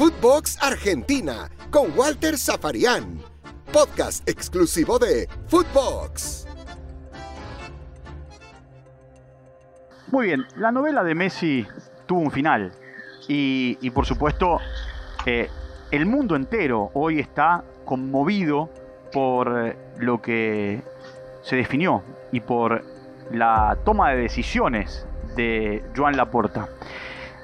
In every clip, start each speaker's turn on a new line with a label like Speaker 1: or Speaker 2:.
Speaker 1: Footbox Argentina con Walter Zafarian, podcast exclusivo de Footbox.
Speaker 2: Muy bien, la novela de Messi tuvo un final y, por supuesto eh, el mundo entero hoy está conmovido por eh, lo que se definió y por la toma de decisiones de Joan Laporta.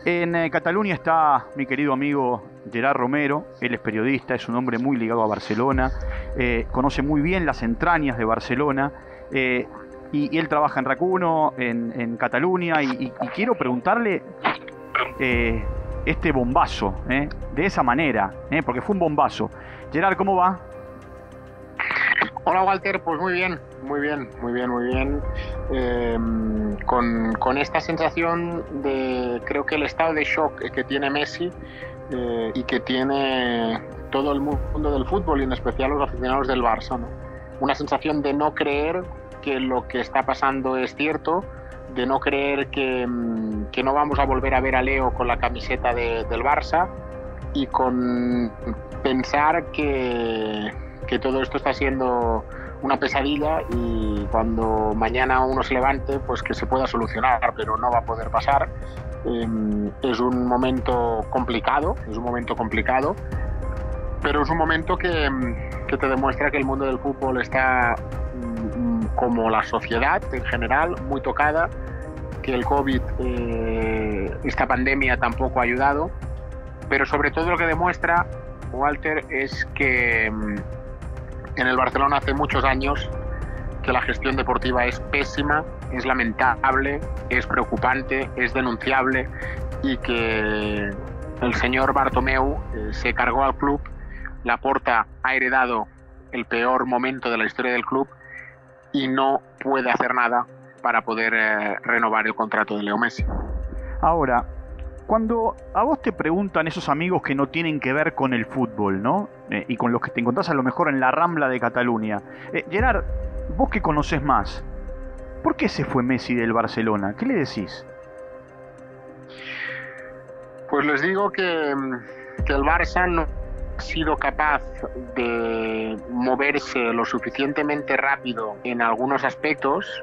Speaker 2: En eh, Cataluña está mi querido amigo Gerard Romero, él es periodista, es un hombre muy ligado a Barcelona, eh, conoce muy bien las entrañas de Barcelona y, él trabaja en Racuno, en, Cataluña, y, quiero preguntarle este bombazo, de esa manera, porque fue un bombazo. Gerard, ¿cómo va?
Speaker 3: Hola Walter, pues muy bien, muy bien, muy bien, muy bien. Em, con, esta sensación de, creo que el estado de shock que tiene Messi eh, y que tiene todo el mundo del fútbol y en especial los aficionados del Barça. Una sensación de no creer que lo que está pasando es cierto, de no creer que, em, que no vamos a volver a ver a Leo con la camiseta del Barça y con pensar que que todo esto está siendo una pesadilla y cuando mañana uno se levante, pues que se pueda solucionar, pero no va a poder pasar. Em, es un momento complicado, es un momento complicado, pero es un momento que, que te demuestra que el mundo del fútbol está, mm, como la sociedad en general, muy tocada, que el COVID, eh, esta pandemia tampoco ha ayudado, pero sobre todo lo que demuestra, Walter, es que mm, en el Barcelona hace muchos años que la gestión deportiva es pésima, es lamentable, es preocupante, es denunciable y que el señor Bartomeu eh, se cargó al club, la Porta ha heredado el peor momento de la historia del club y no puede hacer nada para poder eh, renovar el contrato de Leo Messi.
Speaker 2: Ahora, cuando a vos te preguntan esos amigos que no tienen que ver con el fútbol, ¿no? Eh, y con los que te encontrás a lo mejor en la Rambla de Cataluña. Eh, Gerard, vos que conoces más, ¿por qué se fue Messi del Barcelona? ¿Qué le decís?
Speaker 3: Pues les digo que, que el Barça no ha sido capaz de moverse lo suficientemente rápido en algunos aspectos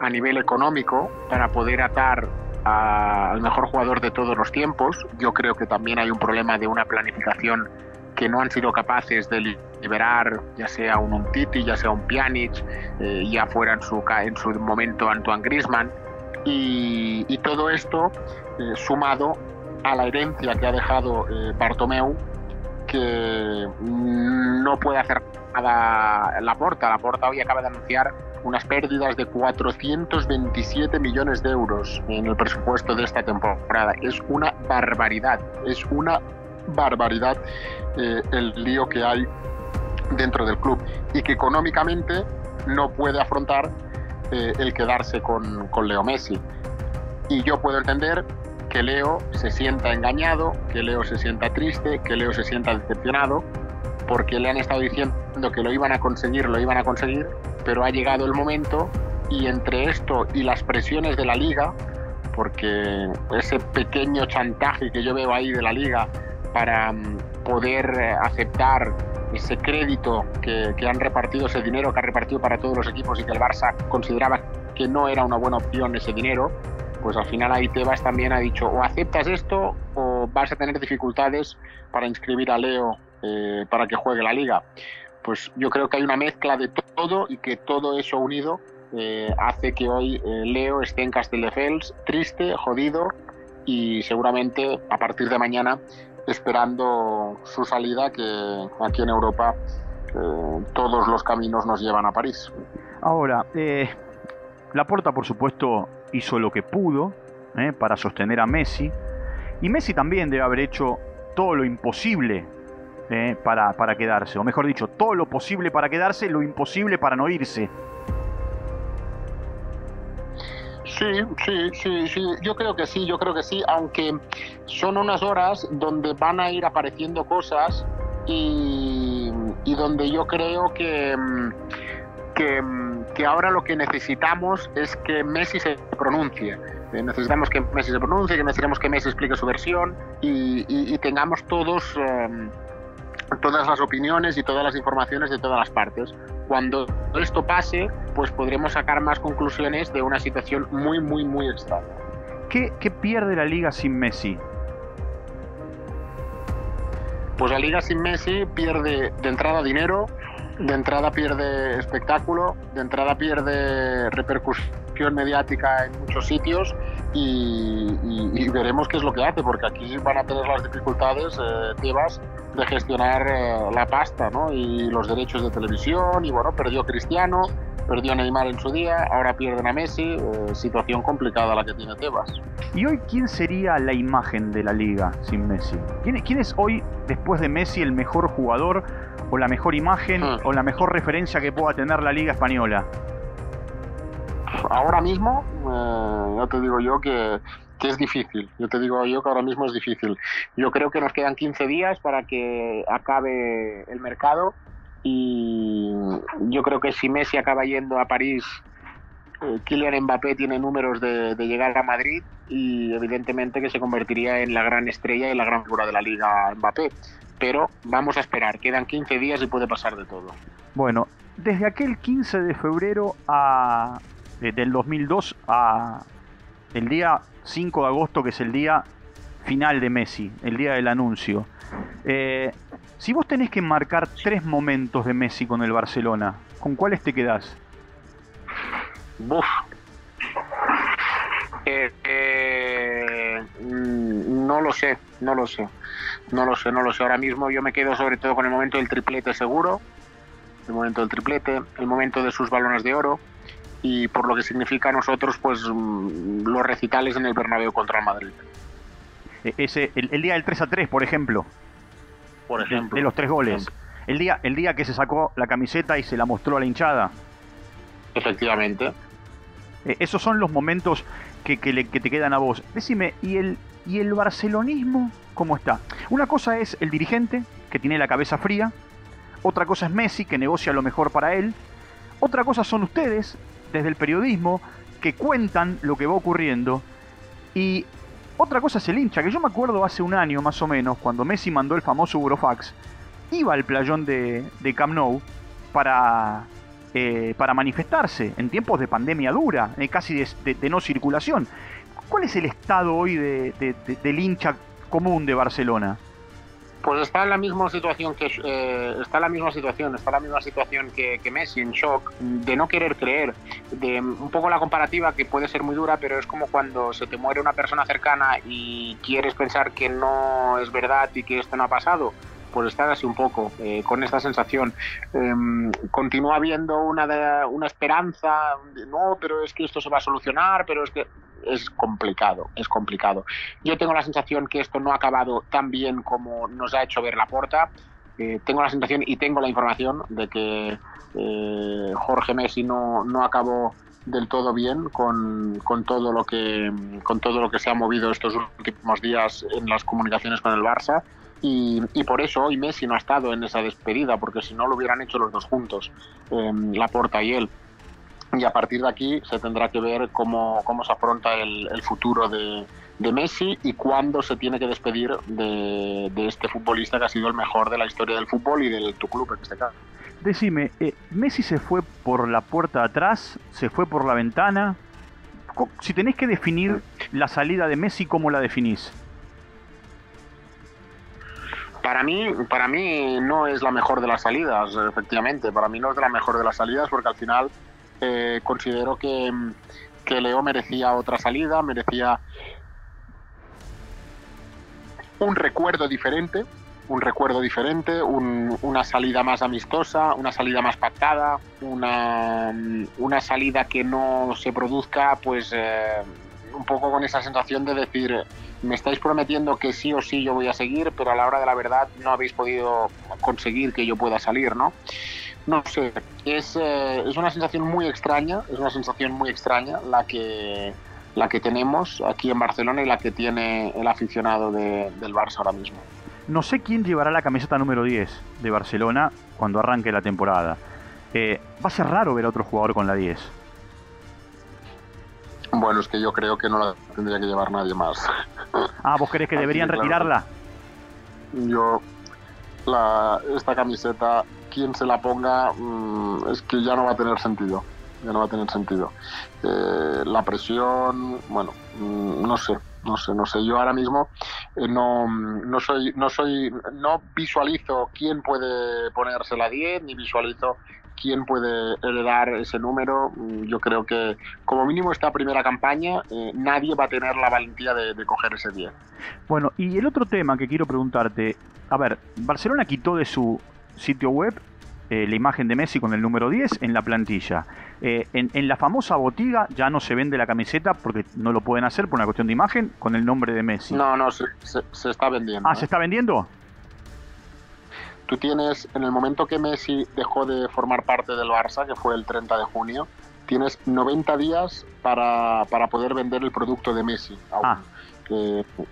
Speaker 3: a nivel económico para poder atar al mejor jugador de todos los tiempos. Yo creo que también hay un problema de una planificación que no han sido capaces de liberar ya sea un Umtiti, ya sea un Pjanic, eh, ya fuera en su, en su momento Antoine Griezmann. Y, todo esto eh, sumado a la herencia que ha dejado eh, Bartomeu, que no puede hacer nada la porta. La porta hoy acaba de anunciar unas pérdidas de 427 millones de euros en el presupuesto de esta temporada. Es una barbaridad, es una barbaridad eh, el lío que hay dentro del club y que económicamente no puede afrontar eh, el quedarse con, con Leo Messi. Y yo puedo entender que Leo se sienta engañado, que Leo se sienta triste, que Leo se sienta decepcionado, porque le han estado diciendo que lo iban a conseguir, lo iban a conseguir, pero ha llegado el momento y entre esto y las presiones de la liga, porque ese pequeño chantaje que yo veo ahí de la liga para mm, poder eh, aceptar ese crédito que, han repartido, ese dinero que ha repartido para todos los equipos y que el Barça consideraba que no era una buena opción ese dinero, pues al final ahí Tebas también ha dicho o aceptas esto o vas a tener dificultades para inscribir a Leo eh, para que juegue la liga. Pues yo creo que hay una mezcla de todo y que todo eso unido eh, hace que hoy eh, Leo esté en Castelldefels triste, jodido y seguramente a partir de mañana esperando su salida que aquí en Europa todos los caminos nos llevan a París.
Speaker 2: Ahora, Laporta por supuesto hizo lo que pudo para sostener a Messi y Messi también debe haber hecho todo lo imposible eh, para, para quedarse, o mejor dicho, todo lo posible para quedarse, lo imposible para no irse.
Speaker 3: Sí, sí, sí, sí, yo creo que sí, yo creo que sí, aunque son unas horas donde van a ir apareciendo cosas y, y donde yo creo que, que, que, ahora lo que necesitamos es que Messi se pronuncie, Eh, necesitamos que Messi se pronuncie, que necesitamos que Messi explique su versión y, tengamos todos em, todas las opiniones y todas las informaciones de todas las partes. Cuando esto pase, pues podremos sacar más conclusiones de una situación muy, muy, muy extraña.
Speaker 2: ¿Qué, qué pierde la liga sin Messi?
Speaker 3: Pues la liga sin Messi pierde de entrada dinero, de entrada pierde espectáculo, de entrada pierde repercusión mediática en muchos sitios y, veremos qué es lo que hace, porque aquí van a tener las dificultades, eh, Tebas, de gestionar eh, la pasta ¿no? y los derechos de televisión y bueno, perdió Cristiano, perdió Neymar en su día, ahora pierden a Messi, eh, situación complicada la que tiene Tebas.
Speaker 2: ¿Y hoy quién sería la imagen de la liga sin Messi? ¿Quién, quién es hoy, después de Messi, el mejor jugador o la mejor imagen hmm. o la mejor referencia que pueda tener la liga española?
Speaker 3: Ahora mismo, eh, ya te digo yo que es difícil. Yo te digo yo que ahora mismo es difícil. Yo creo que nos quedan 15 días para que acabe el mercado y yo creo que si Messi acaba yendo a París, eh, Kylian Mbappé tiene números de, llegar a Madrid y evidentemente que se convertiría en la gran estrella y la gran figura de la liga Mbappé. Pero vamos a esperar, quedan 15 días y puede pasar de todo.
Speaker 2: Bueno, desde aquel 15 de febrero a, eh, del 2002 a el día 5 de agosto, que es el día final de Messi, el día del anuncio. Eh, si vos tenés que marcar tres momentos de Messi con el Barcelona, ¿con cuáles te quedás?
Speaker 3: Buf. Eh, eh, mm, no lo sé, no lo sé. No lo sé, no lo sé. Ahora mismo yo me quedo sobre todo con el momento del triplete seguro, el momento del triplete, el momento de sus balones de oro y por lo que significa a nosotros pues mm, los recitales en el Bernabéu contra el Madrid.
Speaker 2: E, ese, el, día del 3 a 3, por ejemplo.
Speaker 3: Por ejemplo.
Speaker 2: De, los tres goles. El día, el día que se sacó la camiseta y se la mostró a la hinchada.
Speaker 3: Efectivamente.
Speaker 2: E, esos son los momentos que, que, te quedan a vos. Decime, ¿y el, ¿y el barcelonismo cómo está? Una cosa es el dirigente, que tiene la cabeza fría. Otra cosa es Messi, que negocia lo mejor para él. Otra cosa son ustedes, desde el periodismo que cuentan lo que va ocurriendo. Y otra cosa es el hincha, que yo me acuerdo hace un año más o menos, cuando Messi mandó el famoso Eurofax, iba al playón de, de Camp Nou para, eh, para manifestarse en tiempos de pandemia dura, eh, casi de, no circulación. ¿Cuál es el estado hoy del hincha común de Barcelona?
Speaker 3: Pues está en la misma situación que eh, está en la misma situación, está en la misma situación que, Messi, en shock, de no querer creer, de un poco la comparativa que puede ser muy dura, pero es como cuando se te muere una persona cercana y quieres pensar que no es verdad y que esto no ha pasado pues estar así un poco, eh, con esta sensación. Em, continúa habiendo una, una esperanza, no, pero es que esto se va a solucionar, pero es que es complicado, es complicado. Yo tengo la sensación que esto no ha acabado tan bien como nos ha hecho ver la puerta. Eh, tengo la sensación y tengo la información de que eh, Jorge Messi no, no acabó del todo bien con, con, todo lo que con todo lo que se ha movido estos últimos días en las comunicaciones con el Barça y, por eso hoy Messi no ha estado en esa despedida, porque si no lo hubieran hecho los dos juntos, eh, Laporta y él. Y a partir de aquí se tendrá que ver cómo, cómo se afronta el, el futuro de, de, Messi y cuándo se tiene que despedir de, de, este futbolista que ha sido el mejor de la historia del fútbol y del tu club en este caso.
Speaker 2: Decime, eh, ¿Messi se fue por la puerta de atrás? ¿Se fue por la ventana? Si tenés que definir la salida de Messi, ¿cómo la definís?
Speaker 3: Para mí, para mí no es la mejor de las salidas, efectivamente. Para mí no es la mejor de las salidas porque al final considero que, que Leo merecía otra salida, merecía un recuerdo diferente, un recuerdo diferente, una salida más amistosa, una salida más pactada, una, una salida que no se produzca pues eh, un poco con esa sensación de decir, me estáis prometiendo que sí o sí yo voy a seguir, pero a la hora de la verdad no habéis podido conseguir que yo pueda salir, ¿no? No sé, es, eh, es una sensación muy extraña, es una sensación muy extraña la que, la que tenemos aquí en Barcelona y la que tiene el aficionado del Barça ahora mismo.
Speaker 2: No sé quién llevará la camiseta número 10 de Barcelona cuando arranque la temporada. Eh, va a ser raro ver a otro jugador con la 10.
Speaker 3: Bueno, es que yo creo que no la tendría que llevar nadie más.
Speaker 2: Ah, ¿vos crees que deberían retirarla?
Speaker 3: Yo, la, esta camiseta, quien se la ponga, mm, es que ya no va a tener sentido. Ya no va a tener sentido. Eh, la presión, bueno, mm, no sé, no sé, no sé. Yo ahora mismo eh, no, no soy, no soy, no visualizo quién puede ponerse la 10, ni visualizo quién puede heredar ese número. Mm, yo creo que como mínimo esta primera campaña eh, nadie va a tener la valentía de, coger ese 10.
Speaker 2: Bueno, y el otro tema que quiero preguntarte, a ver, Barcelona quitó de su sitio web eh, la imagen de Messi con el número 10 en la plantilla. Eh, en, la famosa botiga ya no se vende la camiseta porque no lo pueden hacer por una cuestión de imagen con el nombre de Messi.
Speaker 3: No, no, se, se está vendiendo.
Speaker 2: Ah, ¿se está vendiendo?
Speaker 3: Tú tienes, en el momento que Messi dejó de formar parte del Barça, que fue el 30 de junio, tienes 90 días para, poder vender el producto de Messi. Ah.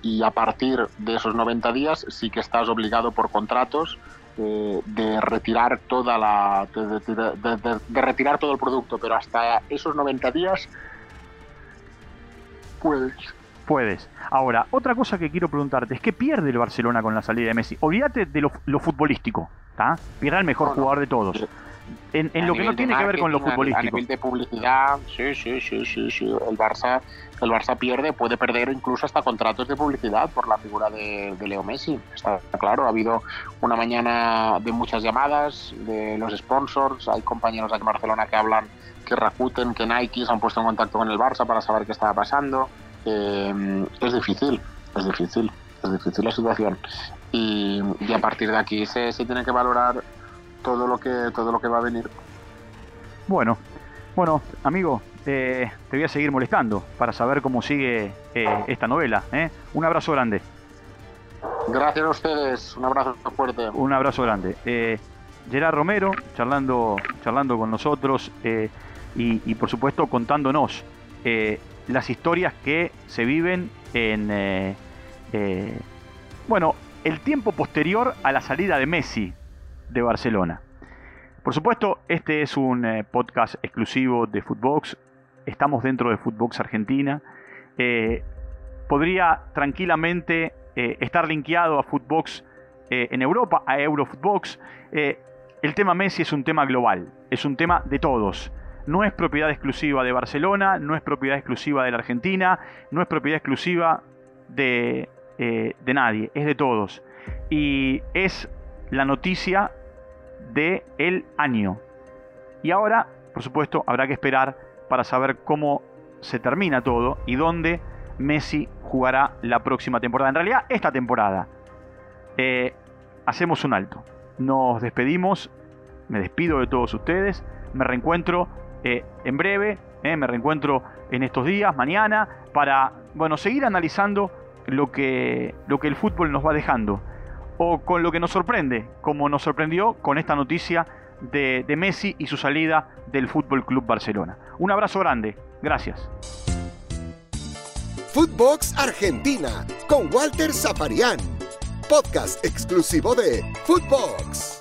Speaker 3: y a partir de esos 90 días sí que estás obligado por contratos de retirar toda la de, retirar todo el producto, pero hasta esos 90 días puedes
Speaker 2: puedes. Ahora, otra cosa que quiero preguntarte es qué pierde el Barcelona con la salida de Messi. Olvídate de lo, futbolístico, ¿está? Pierde al mejor jugador de todos. En, lo que no tiene que ver con lo futbolístico. A
Speaker 3: nivel de publicidad, sí, sí, sí, sí, sí. El Barça, el Barça pierde, puede perder incluso hasta contratos de publicidad por la figura de, Leo Messi. Está claro, ha habido una mañana de muchas llamadas de los sponsors. Hay compañeros aquí en Barcelona que hablan que Rakuten, que Nike se han puesto en contacto con el Barça para saber qué estaba pasando. Eh, es difícil, es difícil, es difícil la situación. Y, a partir de aquí se, tiene que valorar todo lo que, todo lo que va a venir.
Speaker 2: Bueno, bueno, amigo, eh, te voy a seguir molestando para saber cómo sigue eh, esta novela. Un abrazo grande.
Speaker 3: Gracias a ustedes, un abrazo fuerte.
Speaker 2: Un abrazo grande. Gerard Romero, charlando, charlando con nosotros y, y, por supuesto contándonos las historias que se viven en, eh, eh, bueno, el tiempo posterior a la salida de Messi de Barcelona. Por supuesto, este es un eh, podcast exclusivo de Footbox. Estamos dentro de Footbox Argentina. podría tranquilamente estar linkeado a Footbox en Europa, a Eurofootbox. el tema Messi es un tema global, es un tema de todos no es propiedad exclusiva de Barcelona, no es propiedad exclusiva de la Argentina, no es propiedad exclusiva de, eh, de nadie, es de todos. Y es la noticia del el año. Y ahora, por supuesto, habrá que esperar para saber cómo se termina todo y dónde Messi jugará la próxima temporada. En realidad, esta temporada. Eh, hacemos un alto. Nos despedimos. Me despido de todos ustedes. Me reencuentro eh, en breve. Eh, me reencuentro en estos días, mañana, para bueno, seguir analizando lo que, lo que el fútbol nos va dejando. O con lo que nos sorprende, como nos sorprendió con esta noticia de, de Messi y su salida del Fútbol Club Barcelona. Un abrazo grande. Gracias.
Speaker 1: Footbox Argentina con Walter Zaparián. Podcast exclusivo de Footbox.